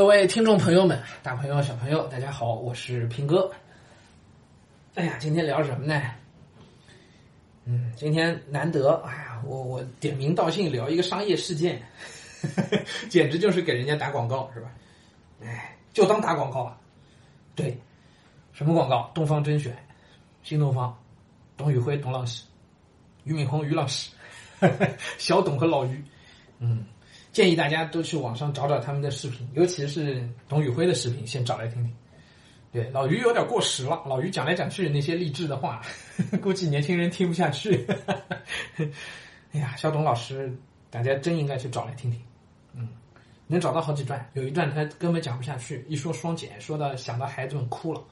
各位听众朋友们，大朋友、小朋友，大家好，我是平哥。哎呀，今天聊什么呢？嗯，今天难得，哎呀，我我点名道姓聊一个商业事件，简直就是给人家打广告，是吧？哎，就当打广告了。对，什么广告？东方甄选，新东方，董宇辉董老师，俞敏洪俞老师，小董和老俞，嗯。建议大家都去网上找找他们的视频，尤其是董宇辉的视频，先找来听听。对，老于有点过时了，老于讲来讲去那些励志的话，估计年轻人听不下去。哎呀，小董老师，大家真应该去找来听听。嗯，能找到好几段，有一段他根本讲不下去，一说双减，说到想到孩子们哭了。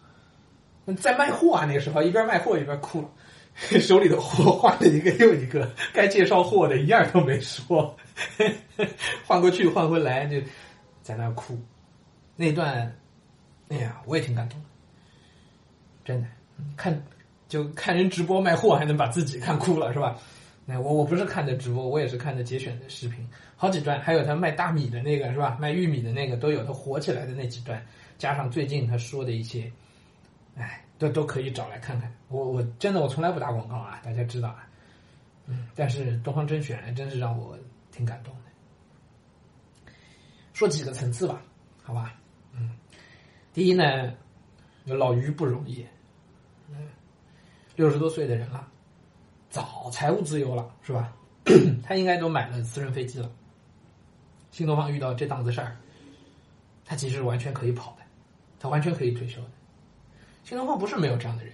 在卖货啊，那个时候一边卖货一边哭了。手里的货换了一个又一个，该介绍货的一样都没说，换过去换回来就在那哭。那段，哎呀，我也挺感动的，真的。看就看人直播卖货，还能把自己看哭了，是吧？那我我不是看的直播，我也是看的节选的视频，好几段，还有他卖大米的那个，是吧？卖玉米的那个都有，他火起来的那几段，加上最近他说的一些，哎。都都可以找来看看，我我真的我从来不打广告啊，大家知道啊，嗯，但是东方甄选真是让我挺感动的。说几个层次吧，好吧，嗯，第一呢，老于不容易，嗯，六十多岁的人了，早财务自由了是吧？他应该都买了私人飞机了。新东方遇到这档子事儿，他其实完全可以跑的，他完全可以退休的。新东方不是没有这样的人，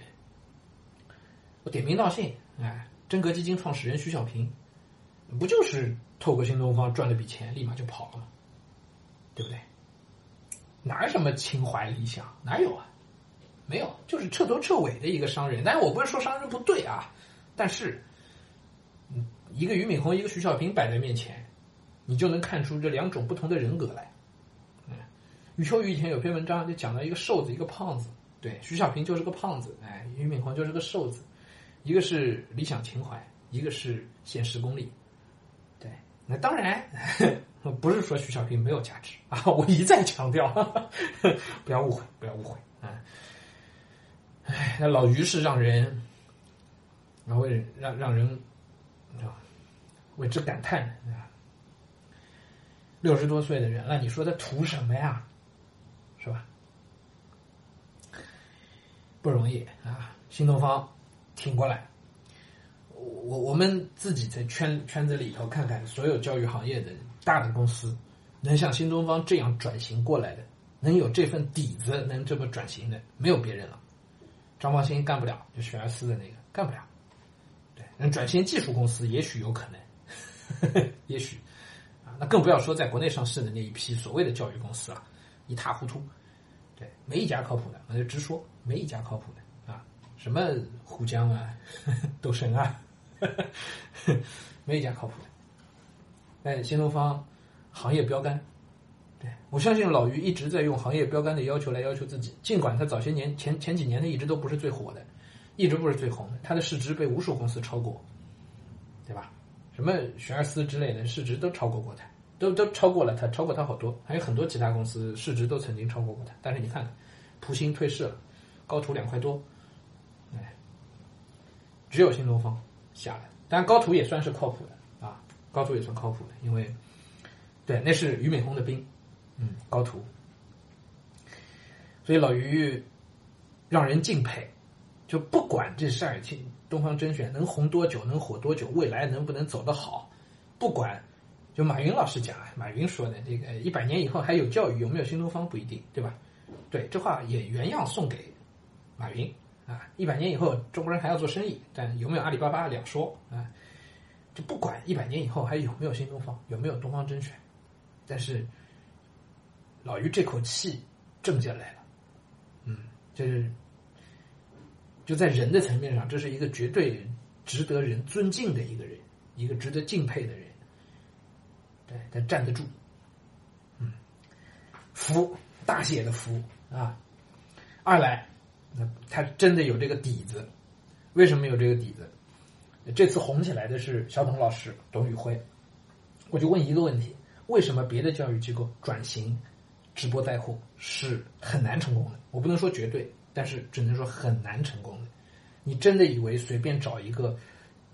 我点名道姓，哎，真格基金创始人徐小平，不就是透过新东方赚了笔钱，立马就跑了吗？对不对？哪有什么情怀理想？哪有啊？没有，就是彻头彻尾的一个商人。但是我不是说商人不对啊，但是，一个俞敏洪，一个徐小平摆在面前，你就能看出这两种不同的人格来。嗯，余秋雨以前有篇文章就讲到一个瘦子，一个胖子。对，徐小平就是个胖子，哎，俞敏洪就是个瘦子，一个是理想情怀，一个是现实功利。对，那当然 不是说徐小平没有价值啊，我一再强调，不要误会，不要误会啊。哎，那老于是让人，然后让让人为之感叹啊。六十多岁的人了，你说他图什么呀？是吧？不容易啊！新东方挺过来，我我们自己在圈圈子里头看看，所有教育行业的大的公司，能像新东方这样转型过来的，能有这份底子，能这么转型的，没有别人了。张茂兴干不了，就学而思的那个干不了。对，能转型技术公司也许有可能，呵 呵也许啊，那更不要说在国内上市的那一批所谓的教育公司了，一塌糊涂。对，没一家靠谱的，那就直说，没一家靠谱的啊！什么沪江啊，斗神啊呵呵，没一家靠谱的。哎新东方行业标杆，对我相信老于一直在用行业标杆的要求来要求自己。尽管他早些年前前几年他一直都不是最火的，一直不是最红的，他的市值被无数公司超过，对吧？什么学而思之类的市值都超过过他。都都超过了他，超过他好多，还有很多其他公司市值都曾经超过过他。但是你看，普星退市了，高途两块多，哎，只有新东方下来。当然高途也算是靠谱的啊，高途也算靠谱的，因为对，那是俞敏洪的兵，嗯，高途。所以老俞让人敬佩，就不管这事儿，东方甄选能红多久，能火多久，未来能不能走得好，不管。就马云老师讲啊，马云说的这个一百年以后还有教育，有没有新东方不一定，对吧？对，这话也原样送给马云啊。一百年以后中国人还要做生意，但有没有阿里巴巴两说啊。就不管一百年以后还有没有新东方，有没有东方甄选，但是老于这口气挣下来了，嗯，就是就在人的层面上，这是一个绝对值得人尊敬的一个人，一个值得敬佩的人。对，他站得住，嗯，福大写的福啊。二来，那他真的有这个底子。为什么有这个底子？这次红起来的是小董老师董宇辉。我就问一个问题：为什么别的教育机构转型直播带货是很难成功的。我不能说绝对，但是只能说很难成功的。你真的以为随便找一个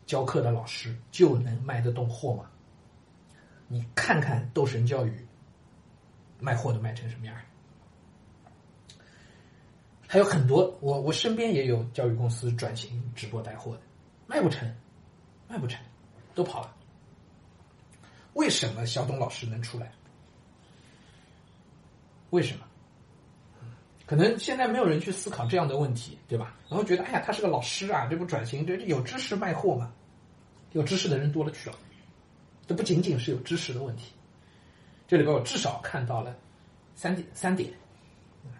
教课的老师就能卖得动货吗？你看看斗神教育卖货都卖成什么样还有很多，我我身边也有教育公司转型直播带货的，卖不成，卖不成，都跑了。为什么小董老师能出来？为什么？可能现在没有人去思考这样的问题，对吧？然后觉得，哎呀，他是个老师啊，这不转型，这有知识卖货吗？有知识的人多了去了，这不仅仅是有知识的问题。这里边我至少看到了三点，三点，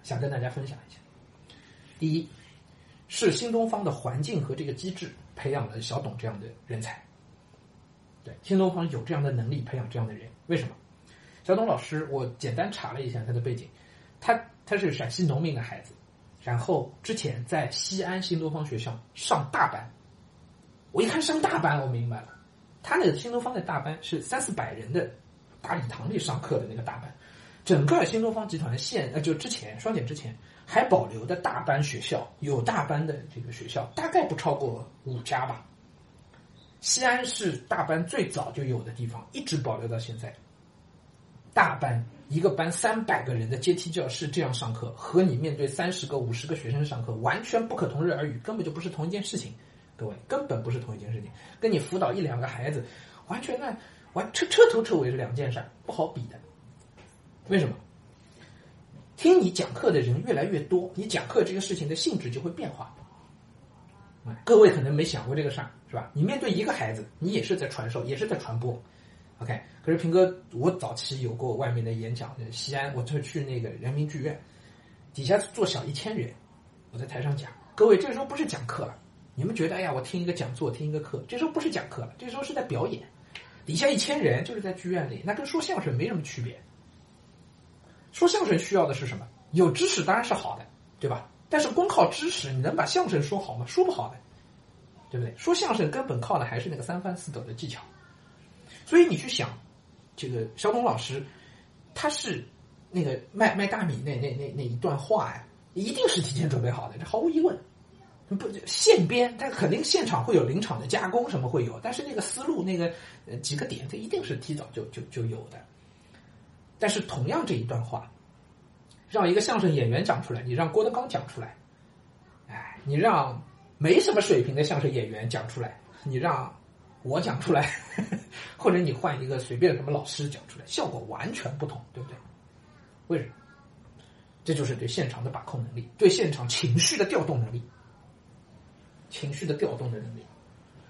想跟大家分享一下。第一，是新东方的环境和这个机制培养了小董这样的人才。对，新东方有这样的能力培养这样的人，为什么？小董老师，我简单查了一下他的背景，他他是陕西农民的孩子，然后之前在西安新东方学校上大班。我一看上大班，我明白了，他那个新东方的大班是三四百人的大礼堂里上课的那个大班，整个新东方集团现呃就之前双减之前。还保留的大班学校，有大班的这个学校，大概不超过五家吧。西安是大班最早就有的地方，一直保留到现在。大班一个班三百个人的阶梯教室这样上课，和你面对三十个、五十个学生上课，完全不可同日而语，根本就不是同一件事情。各位，根本不是同一件事情，跟你辅导一两个孩子，完全那完彻彻头彻尾是两件事，不好比的。为什么？听你讲课的人越来越多，你讲课这个事情的性质就会变化。各位可能没想过这个事儿，是吧？你面对一个孩子，你也是在传授，也是在传播。OK，可是平哥，我早期有过外面的演讲，西安，我就去那个人民剧院，底下坐小一千人，我在台上讲。各位，这时候不是讲课了，你们觉得，哎呀，我听一个讲座，听一个课，这时候不是讲课了，这时候是在表演。底下一千人就是在剧院里，那跟说相声没什么区别。说相声需要的是什么？有知识当然是好的，对吧？但是光靠知识，你能把相声说好吗？说不好的，对不对？说相声根本靠的还是那个三翻四抖的技巧。所以你去想，这个小董老师，他是那个卖卖大米那那那那一段话呀，一定是提前准备好的，这毫无疑问。不现编，他肯定现场会有临场的加工，什么会有？但是那个思路，那个几个点，这一定是提早就就就有的。但是同样这一段话，让一个相声演员讲出来，你让郭德纲讲出来，哎，你让没什么水平的相声演员讲出来，你让我讲出来，或者你换一个随便什么老师讲出来，效果完全不同，对不对？为什么？这就是对现场的把控能力，对现场情绪的调动能力，情绪的调动的能力，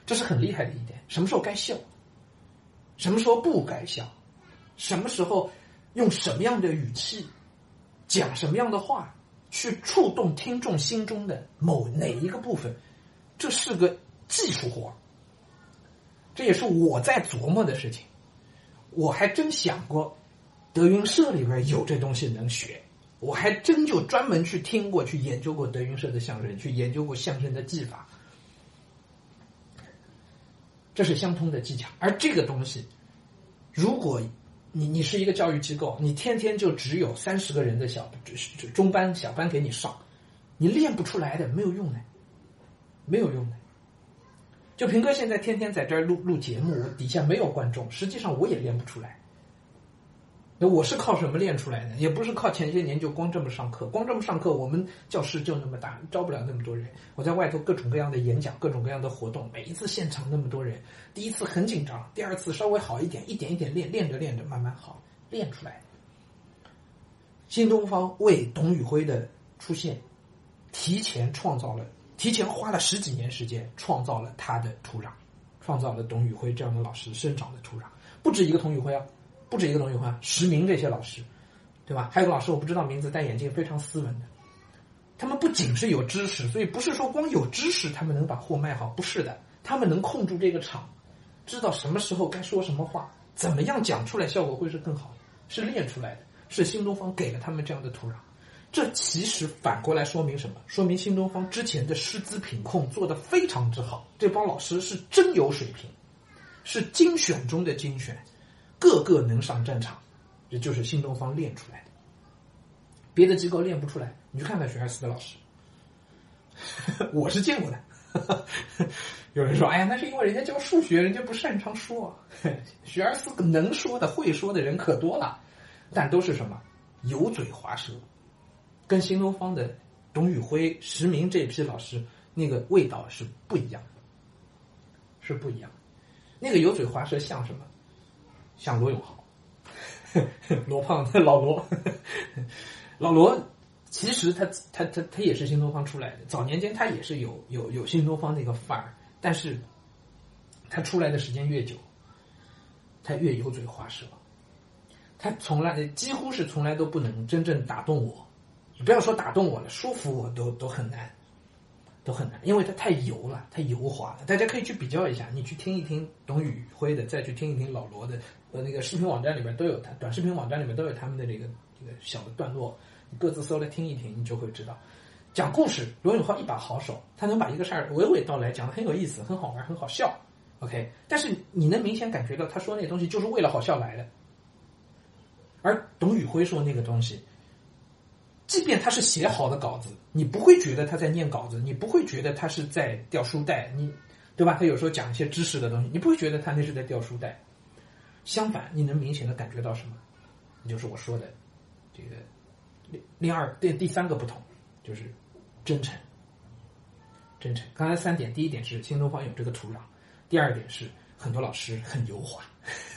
这是很厉害的一点。什么时候该笑？什么时候不该笑？什么时候？用什么样的语气讲什么样的话，去触动听众心中的某哪一个部分，这是个技术活这也是我在琢磨的事情。我还真想过，德云社里边有这东西能学，我还真就专门去听过去研究过德云社的相声，去研究过相声的技法。这是相通的技巧，而这个东西，如果。你你是一个教育机构，你天天就只有三十个人的小中班小班给你上，你练不出来的，没有用的，没有用的。就平哥现在天天在这儿录录节目，底下没有观众，实际上我也练不出来。那我是靠什么练出来的？也不是靠前些年就光这么上课，光这么上课，我们教室就那么大，招不了那么多人。我在外头各种各样的演讲，各种各样的活动，每一次现场那么多人，第一次很紧张，第二次稍微好一点，一点一点练，练着练着慢慢好，练出来。新东方为董宇辉的出现，提前创造了，提前花了十几年时间创造了他的土壤，创造了董宇辉这样的老师生长的土壤，不止一个董宇辉啊。不止一个董宇辉，实名这些老师，对吧？还有个老师我不知道名字，戴眼镜，非常斯文的。他们不仅是有知识，所以不是说光有知识他们能把货卖好，不是的。他们能控住这个场，知道什么时候该说什么话，怎么样讲出来效果会是更好，是练出来的。是新东方给了他们这样的土壤。这其实反过来说明什么？说明新东方之前的师资品控做得非常之好，这帮老师是真有水平，是精选中的精选。个个能上战场，这就是新东方练出来的。别的机构练不出来。你去看看学而思的老师，我是见过的。有人说：“哎呀，那是因为人家教数学，人家不擅长说。学而思能说的、会说的人可多了，但都是什么油嘴滑舌，跟新东方的董宇辉、石明这批老师那个味道是不一样的，是不一样。那个油嘴滑舌像什么？像罗永浩，罗胖子，老罗，老罗。其实他他他他也是新东方出来的，早年间他也是有有有新东方那个范儿。”但是，他出来的时间越久，他越油嘴滑舌，他从来几乎是从来都不能真正打动我。你不要说打动我了，说服我都都很难，都很难，因为他太油了，太油滑了。大家可以去比较一下，你去听一听董宇辉的，再去听一听老罗的，呃，那个视频网站里面都有他，短视频网站里面都有他们的这个这个小的段落，你各自搜来听一听，你就会知道。讲故事，罗永浩一把好手，他能把一个事儿娓娓道来，讲的很有意思，很好玩，很好笑。OK，但是你能明显感觉到他说那东西就是为了好笑来的。而董宇辉说那个东西，即便他是写好的稿子，你不会觉得他在念稿子，你不会觉得他是在掉书袋，你对吧？他有时候讲一些知识的东西，你不会觉得他那是在掉书袋。相反，你能明显的感觉到什么？就是我说的这个另二第第三个不同，就是。真诚，真诚。刚才三点，第一点是新东方有这个土壤，第二点是很多老师很油滑，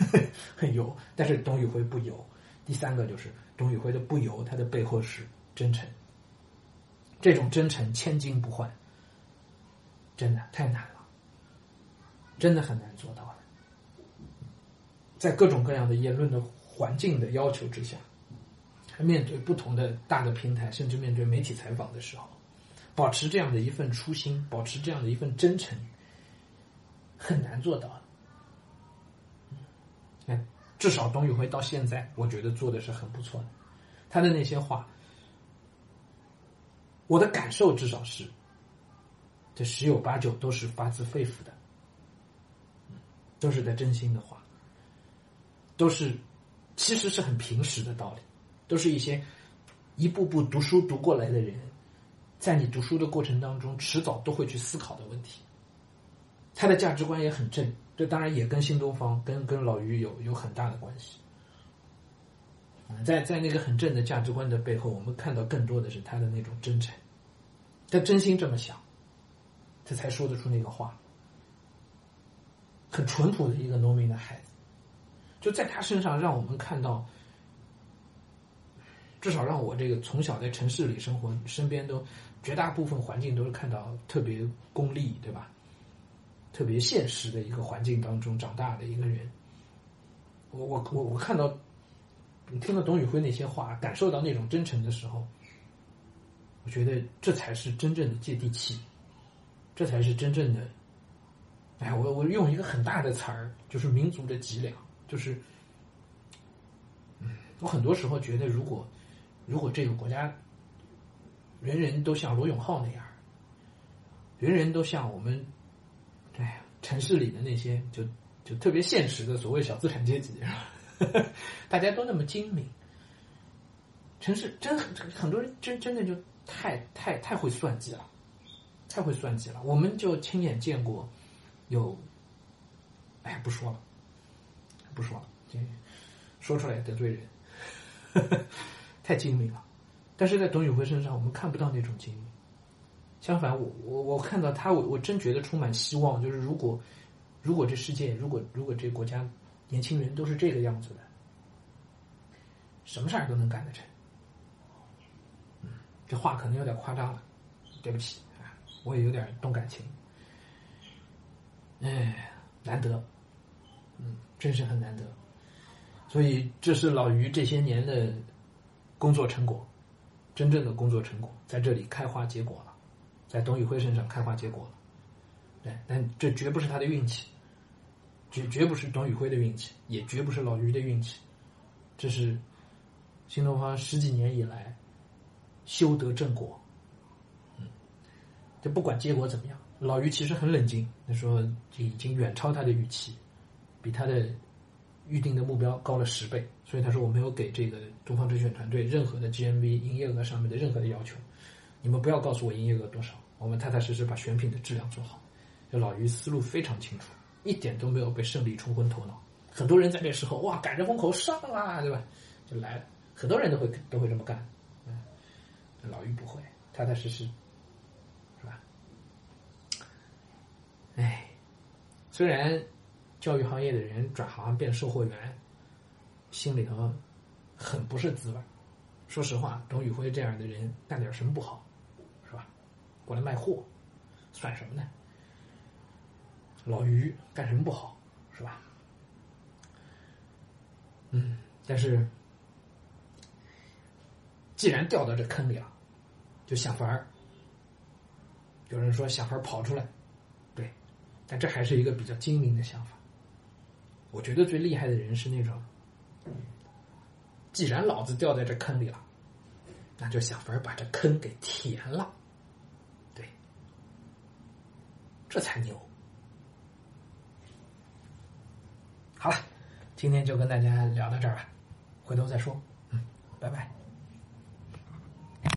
很油，但是董宇辉不油。第三个就是董宇辉的不油，他的背后是真诚。这种真诚千金不换，真的太难了，真的很难做到的。在各种各样的言论的环境的要求之下，面对不同的大的平台，甚至面对媒体采访的时候。保持这样的一份初心，保持这样的一份真诚，很难做到。嗯，至少董宇辉到现在，我觉得做的是很不错的。他的那些话，我的感受至少是，这十有八九都是发自肺腑的，都是在真心的话，都是其实是很平实的道理，都是一些一步步读书读过来的人。在你读书的过程当中，迟早都会去思考的问题。他的价值观也很正，这当然也跟新东方、跟跟老于有有很大的关系。在在那个很正的价值观的背后，我们看到更多的是他的那种真诚。他真心这么想，他才说得出那个话。很淳朴的一个农民的孩子，就在他身上，让我们看到。至少让我这个从小在城市里生活，身边都绝大部分环境都是看到特别功利，对吧？特别现实的一个环境当中长大的一个人，我我我我看到，你听了董宇辉那些话，感受到那种真诚的时候，我觉得这才是真正的接地气，这才是真正的。哎，我我用一个很大的词儿，就是民族的脊梁，就是，嗯我很多时候觉得如果。如果这个国家人人都像罗永浩那样，人人都像我们，哎呀，城市里的那些就就特别现实的所谓小资产阶级，大家都那么精明，城市真很多人真真的就太太太会算计了，太会算计了。我们就亲眼见过有，哎，不说了，不说了，这说出来得罪人。太精明了，但是在董宇辉身上，我们看不到那种精明。相反，我我我看到他，我我真觉得充满希望。就是如果如果这世界，如果如果这国家年轻人都是这个样子的，什么事儿都能干得成。嗯，这话可能有点夸张了，对不起啊，我也有点动感情。哎，难得，嗯，真是很难得。所以这是老于这些年的。工作成果，真正的工作成果在这里开花结果了，在董宇辉身上开花结果了，对，但这绝不是他的运气，绝绝不是董宇辉的运气，也绝不是老于的运气，这是新东方十几年以来修得正果。嗯，就不管结果怎么样，老于其实很冷静，他说已经远超他的预期，比他的预定的目标高了十倍，所以他说我没有给这个东方甄选团队任何的 GMV 营业额上面的任何的要求，你们不要告诉我营业额多少，我们踏踏实实把选品的质量做好。这老于思路非常清楚，一点都没有被胜利冲昏头脑。很多人在这时候哇赶着风口上啊，对吧？就来了，很多人都会都会这么干，嗯，老于不会，踏踏实实，是吧？哎，虽然教育行业的人转行变售货员，心里头很不是滋味。说实话，董宇辉这样的人干点什么不好，是吧？过来卖货，算什么呢？老于干什么不好，是吧？嗯，但是既然掉到这坑里了，就想法儿。有人说想法儿跑出来，对，但这还是一个比较精明的想法。我觉得最厉害的人是那种，既然老子掉在这坑里了，那就想法儿把这坑给填了，对，这才牛。好了。今天就跟大家聊到这儿吧，回头再说。嗯，拜拜。